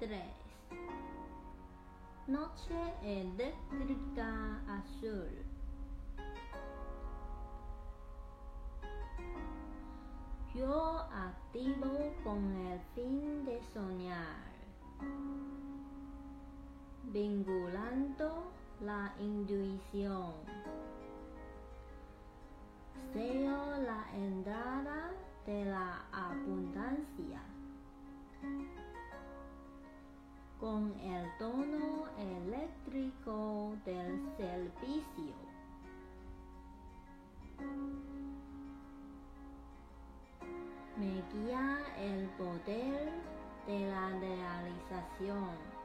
3. Noche eléctrica azul. Yo activo con el fin de soñar, vinculando la intuición. Seo la entrada de la abundancia con el tono eléctrico del servicio. Me guía el poder de la realización.